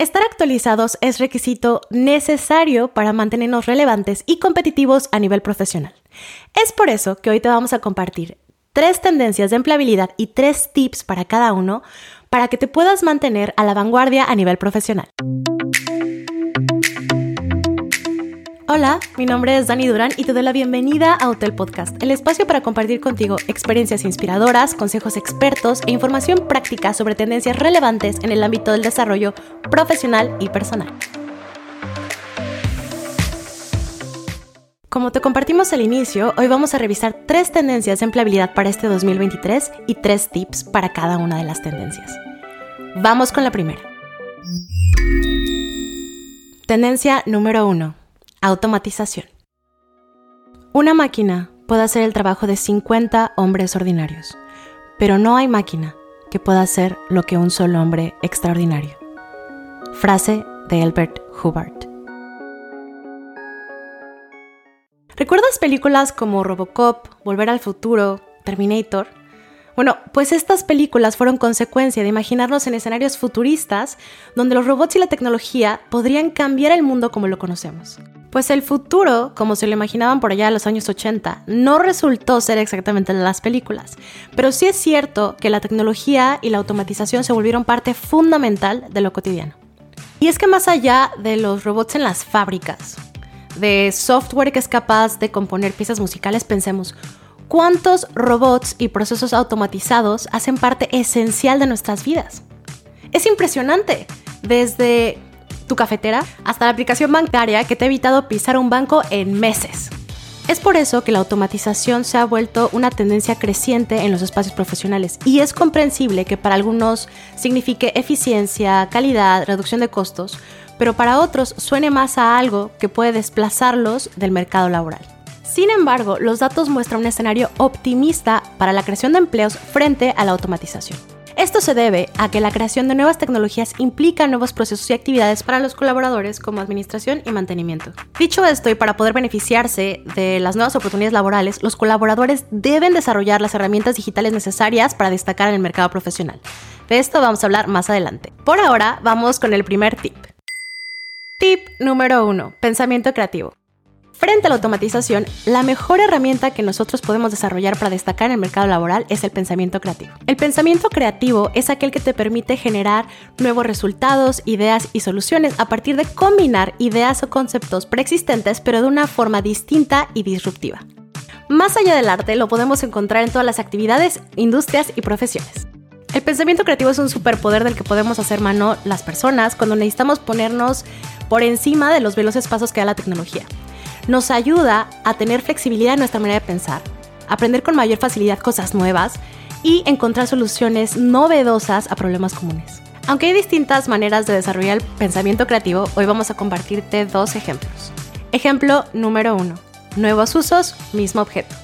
Estar actualizados es requisito necesario para mantenernos relevantes y competitivos a nivel profesional. Es por eso que hoy te vamos a compartir tres tendencias de empleabilidad y tres tips para cada uno para que te puedas mantener a la vanguardia a nivel profesional. Hola, mi nombre es Dani Durán y te doy la bienvenida a Hotel Podcast, el espacio para compartir contigo experiencias inspiradoras, consejos expertos e información práctica sobre tendencias relevantes en el ámbito del desarrollo profesional y personal. Como te compartimos al inicio, hoy vamos a revisar tres tendencias de empleabilidad para este 2023 y tres tips para cada una de las tendencias. Vamos con la primera. Tendencia número uno Automatización. Una máquina puede hacer el trabajo de 50 hombres ordinarios, pero no hay máquina que pueda hacer lo que un solo hombre extraordinario. Frase de Albert Hubbard. ¿Recuerdas películas como Robocop, Volver al Futuro, Terminator? Bueno, pues estas películas fueron consecuencia de imaginarnos en escenarios futuristas donde los robots y la tecnología podrían cambiar el mundo como lo conocemos. Pues el futuro, como se lo imaginaban por allá en los años 80, no resultó ser exactamente las películas, pero sí es cierto que la tecnología y la automatización se volvieron parte fundamental de lo cotidiano. Y es que más allá de los robots en las fábricas, de software que es capaz de componer piezas musicales, pensemos, ¿Cuántos robots y procesos automatizados hacen parte esencial de nuestras vidas? Es impresionante, desde tu cafetera hasta la aplicación bancaria que te ha evitado pisar un banco en meses. Es por eso que la automatización se ha vuelto una tendencia creciente en los espacios profesionales y es comprensible que para algunos signifique eficiencia, calidad, reducción de costos, pero para otros suene más a algo que puede desplazarlos del mercado laboral. Sin embargo, los datos muestran un escenario optimista para la creación de empleos frente a la automatización. Esto se debe a que la creación de nuevas tecnologías implica nuevos procesos y actividades para los colaboradores como administración y mantenimiento. Dicho esto, y para poder beneficiarse de las nuevas oportunidades laborales, los colaboradores deben desarrollar las herramientas digitales necesarias para destacar en el mercado profesional. De esto vamos a hablar más adelante. Por ahora, vamos con el primer tip. Tip número 1. Pensamiento creativo. Frente a la automatización, la mejor herramienta que nosotros podemos desarrollar para destacar en el mercado laboral es el pensamiento creativo. El pensamiento creativo es aquel que te permite generar nuevos resultados, ideas y soluciones a partir de combinar ideas o conceptos preexistentes pero de una forma distinta y disruptiva. Más allá del arte, lo podemos encontrar en todas las actividades, industrias y profesiones. El pensamiento creativo es un superpoder del que podemos hacer mano las personas cuando necesitamos ponernos por encima de los veloces pasos que da la tecnología nos ayuda a tener flexibilidad en nuestra manera de pensar, aprender con mayor facilidad cosas nuevas y encontrar soluciones novedosas a problemas comunes. Aunque hay distintas maneras de desarrollar el pensamiento creativo, hoy vamos a compartirte dos ejemplos. Ejemplo número uno. Nuevos usos, mismo objeto.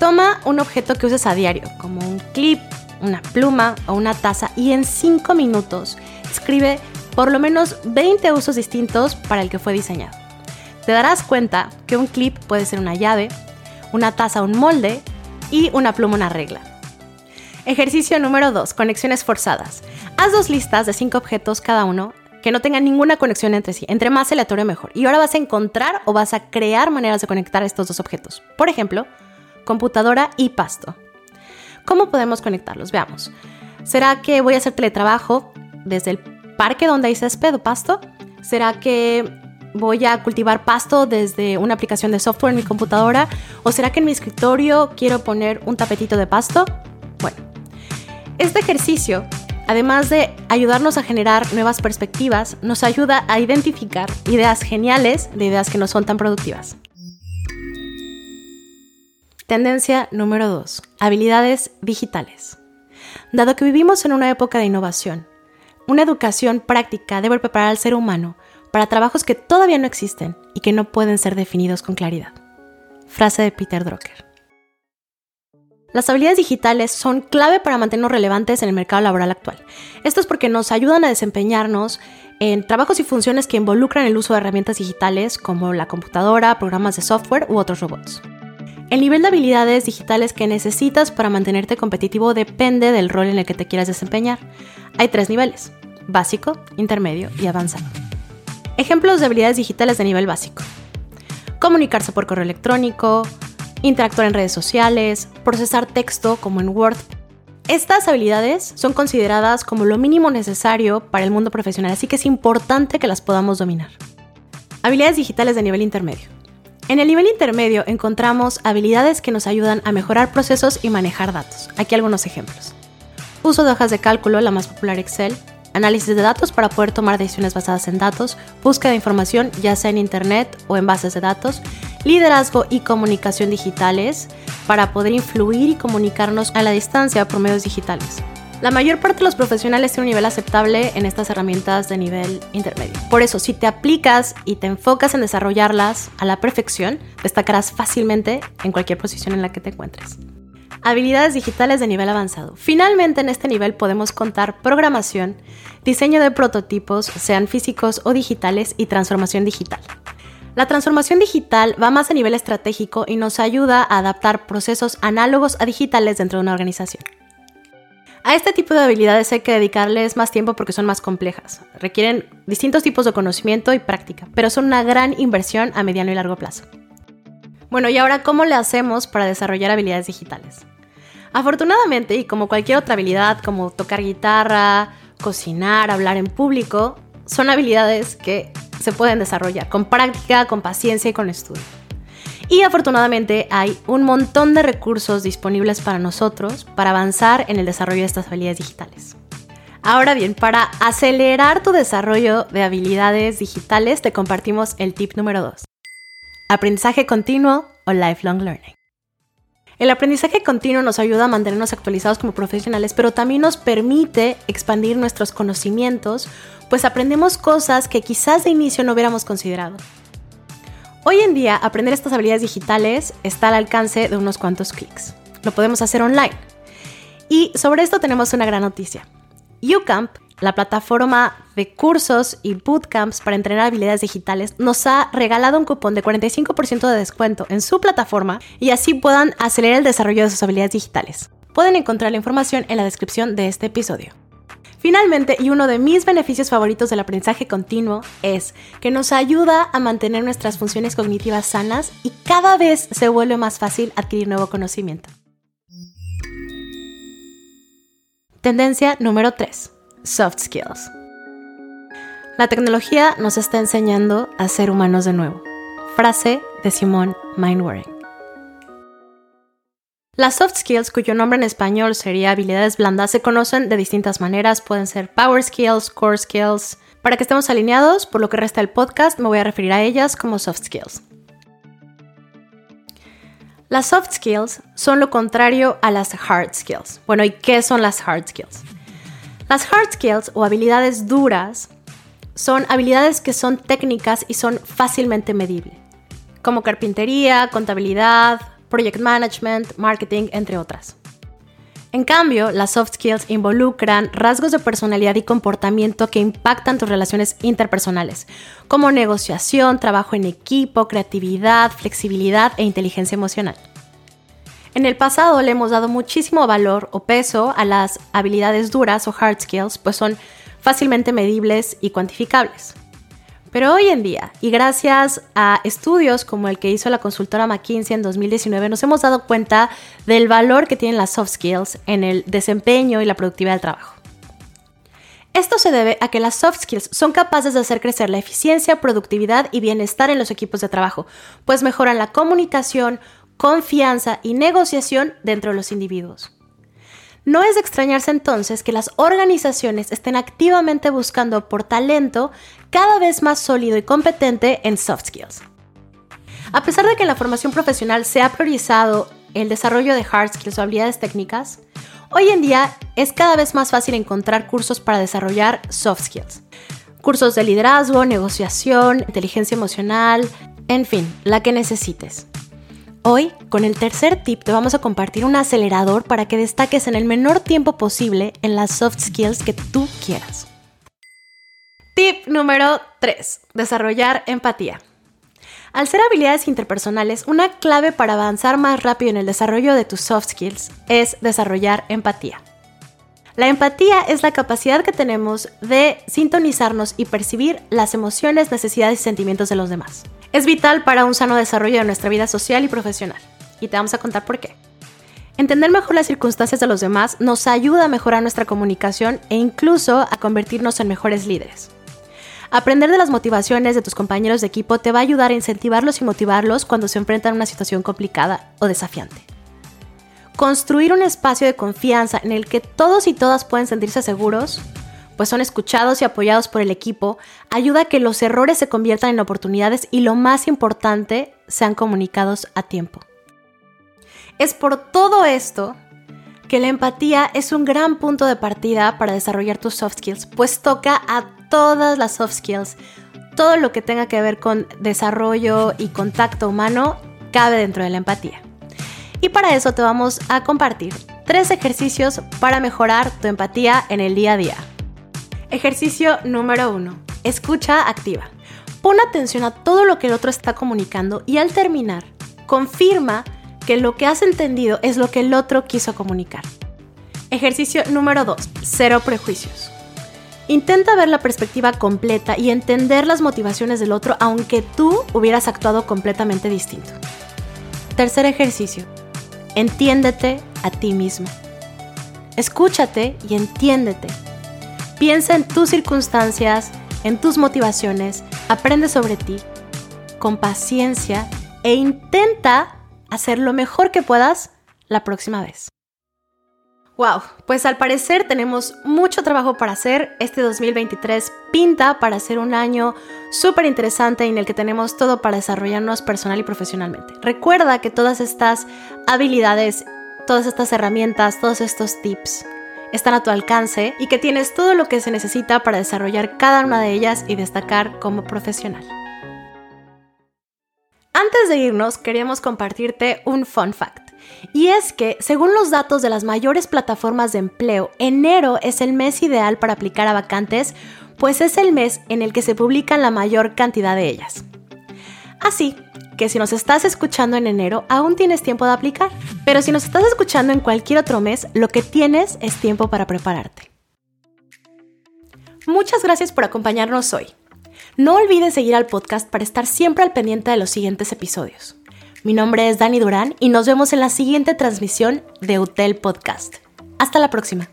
Toma un objeto que uses a diario, como un clip, una pluma o una taza, y en 5 minutos escribe por lo menos 20 usos distintos para el que fue diseñado te darás cuenta que un clip puede ser una llave, una taza un molde y una pluma una regla. Ejercicio número 2. Conexiones forzadas. Haz dos listas de cinco objetos cada uno que no tengan ninguna conexión entre sí. Entre más aleatorio mejor. Y ahora vas a encontrar o vas a crear maneras de conectar estos dos objetos. Por ejemplo, computadora y pasto. ¿Cómo podemos conectarlos? Veamos. ¿Será que voy a hacer teletrabajo desde el parque donde hay césped o pasto? ¿Será que voy a cultivar pasto desde una aplicación de software en mi computadora? ¿O será que en mi escritorio quiero poner un tapetito de pasto? Bueno, este ejercicio, además de ayudarnos a generar nuevas perspectivas, nos ayuda a identificar ideas geniales de ideas que no son tan productivas. Tendencia número 2. Habilidades digitales. Dado que vivimos en una época de innovación, una educación práctica debe preparar al ser humano para trabajos que todavía no existen y que no pueden ser definidos con claridad. Frase de Peter Drucker. Las habilidades digitales son clave para mantenernos relevantes en el mercado laboral actual. Esto es porque nos ayudan a desempeñarnos en trabajos y funciones que involucran el uso de herramientas digitales como la computadora, programas de software u otros robots. El nivel de habilidades digitales que necesitas para mantenerte competitivo depende del rol en el que te quieras desempeñar. Hay tres niveles básico, intermedio y avanzado. Ejemplos de habilidades digitales de nivel básico. Comunicarse por correo electrónico, interactuar en redes sociales, procesar texto como en Word. Estas habilidades son consideradas como lo mínimo necesario para el mundo profesional, así que es importante que las podamos dominar. Habilidades digitales de nivel intermedio. En el nivel intermedio encontramos habilidades que nos ayudan a mejorar procesos y manejar datos. Aquí algunos ejemplos. Uso de hojas de cálculo, la más popular Excel, análisis de datos para poder tomar decisiones basadas en datos, búsqueda de información ya sea en Internet o en bases de datos, liderazgo y comunicación digitales para poder influir y comunicarnos a la distancia por medios digitales. La mayor parte de los profesionales tiene un nivel aceptable en estas herramientas de nivel intermedio. Por eso, si te aplicas y te enfocas en desarrollarlas a la perfección, destacarás fácilmente en cualquier posición en la que te encuentres. Habilidades digitales de nivel avanzado. Finalmente, en este nivel podemos contar programación, diseño de prototipos, sean físicos o digitales, y transformación digital. La transformación digital va más a nivel estratégico y nos ayuda a adaptar procesos análogos a digitales dentro de una organización. A este tipo de habilidades hay que dedicarles más tiempo porque son más complejas. Requieren distintos tipos de conocimiento y práctica, pero son una gran inversión a mediano y largo plazo. Bueno, y ahora, ¿cómo le hacemos para desarrollar habilidades digitales? Afortunadamente, y como cualquier otra habilidad como tocar guitarra, cocinar, hablar en público, son habilidades que se pueden desarrollar con práctica, con paciencia y con estudio. Y afortunadamente hay un montón de recursos disponibles para nosotros para avanzar en el desarrollo de estas habilidades digitales. Ahora bien, para acelerar tu desarrollo de habilidades digitales te compartimos el tip número 2. Aprendizaje continuo o lifelong learning. El aprendizaje continuo nos ayuda a mantenernos actualizados como profesionales, pero también nos permite expandir nuestros conocimientos, pues aprendemos cosas que quizás de inicio no hubiéramos considerado. Hoy en día, aprender estas habilidades digitales está al alcance de unos cuantos clics. Lo podemos hacer online. Y sobre esto tenemos una gran noticia. UCamp, la plataforma de cursos y bootcamps para entrenar habilidades digitales, nos ha regalado un cupón de 45% de descuento en su plataforma y así puedan acelerar el desarrollo de sus habilidades digitales. Pueden encontrar la información en la descripción de este episodio. Finalmente, y uno de mis beneficios favoritos del aprendizaje continuo es que nos ayuda a mantener nuestras funciones cognitivas sanas y cada vez se vuelve más fácil adquirir nuevo conocimiento. Tendencia número 3. Soft Skills. La tecnología nos está enseñando a ser humanos de nuevo. Frase de Simone Mindwaring. Las soft skills, cuyo nombre en español sería habilidades blandas, se conocen de distintas maneras. Pueden ser power skills, core skills. Para que estemos alineados, por lo que resta el podcast, me voy a referir a ellas como soft skills. Las soft skills son lo contrario a las hard skills. Bueno, ¿y qué son las hard skills? Las hard skills o habilidades duras son habilidades que son técnicas y son fácilmente medibles, como carpintería, contabilidad, project management, marketing, entre otras. En cambio, las soft skills involucran rasgos de personalidad y comportamiento que impactan tus relaciones interpersonales, como negociación, trabajo en equipo, creatividad, flexibilidad e inteligencia emocional. En el pasado le hemos dado muchísimo valor o peso a las habilidades duras o hard skills, pues son fácilmente medibles y cuantificables. Pero hoy en día, y gracias a estudios como el que hizo la consultora McKinsey en 2019, nos hemos dado cuenta del valor que tienen las soft skills en el desempeño y la productividad del trabajo. Esto se debe a que las soft skills son capaces de hacer crecer la eficiencia, productividad y bienestar en los equipos de trabajo, pues mejoran la comunicación, confianza y negociación dentro de los individuos. No es de extrañarse entonces que las organizaciones estén activamente buscando por talento cada vez más sólido y competente en soft skills. A pesar de que en la formación profesional se ha priorizado el desarrollo de hard skills o habilidades técnicas, hoy en día es cada vez más fácil encontrar cursos para desarrollar soft skills. Cursos de liderazgo, negociación, inteligencia emocional, en fin, la que necesites. Hoy, con el tercer tip, te vamos a compartir un acelerador para que destaques en el menor tiempo posible en las soft skills que tú quieras. Tip número 3. Desarrollar empatía. Al ser habilidades interpersonales, una clave para avanzar más rápido en el desarrollo de tus soft skills es desarrollar empatía. La empatía es la capacidad que tenemos de sintonizarnos y percibir las emociones, necesidades y sentimientos de los demás. Es vital para un sano desarrollo de nuestra vida social y profesional. Y te vamos a contar por qué. Entender mejor las circunstancias de los demás nos ayuda a mejorar nuestra comunicación e incluso a convertirnos en mejores líderes. Aprender de las motivaciones de tus compañeros de equipo te va a ayudar a incentivarlos y motivarlos cuando se enfrentan a una situación complicada o desafiante. Construir un espacio de confianza en el que todos y todas pueden sentirse seguros, pues son escuchados y apoyados por el equipo, ayuda a que los errores se conviertan en oportunidades y lo más importante, sean comunicados a tiempo. Es por todo esto que la empatía es un gran punto de partida para desarrollar tus soft skills, pues toca a todas las soft skills. Todo lo que tenga que ver con desarrollo y contacto humano cabe dentro de la empatía. Y para eso te vamos a compartir tres ejercicios para mejorar tu empatía en el día a día. Ejercicio número uno. Escucha activa. Pon atención a todo lo que el otro está comunicando y al terminar, confirma que lo que has entendido es lo que el otro quiso comunicar. Ejercicio número 2. Cero prejuicios. Intenta ver la perspectiva completa y entender las motivaciones del otro aunque tú hubieras actuado completamente distinto. Tercer ejercicio. Entiéndete a ti mismo. Escúchate y entiéndete. Piensa en tus circunstancias, en tus motivaciones, aprende sobre ti, con paciencia e intenta hacer lo mejor que puedas la próxima vez. Wow, pues al parecer tenemos mucho trabajo para hacer. Este 2023 pinta para ser un año súper interesante en el que tenemos todo para desarrollarnos personal y profesionalmente. Recuerda que todas estas habilidades, todas estas herramientas, todos estos tips están a tu alcance y que tienes todo lo que se necesita para desarrollar cada una de ellas y destacar como profesional. Antes de irnos, queríamos compartirte un fun fact. Y es que, según los datos de las mayores plataformas de empleo, enero es el mes ideal para aplicar a vacantes, pues es el mes en el que se publican la mayor cantidad de ellas. Así que si nos estás escuchando en enero, aún tienes tiempo de aplicar. Pero si nos estás escuchando en cualquier otro mes, lo que tienes es tiempo para prepararte. Muchas gracias por acompañarnos hoy. No olvides seguir al podcast para estar siempre al pendiente de los siguientes episodios. Mi nombre es Dani Durán y nos vemos en la siguiente transmisión de Hotel Podcast. Hasta la próxima.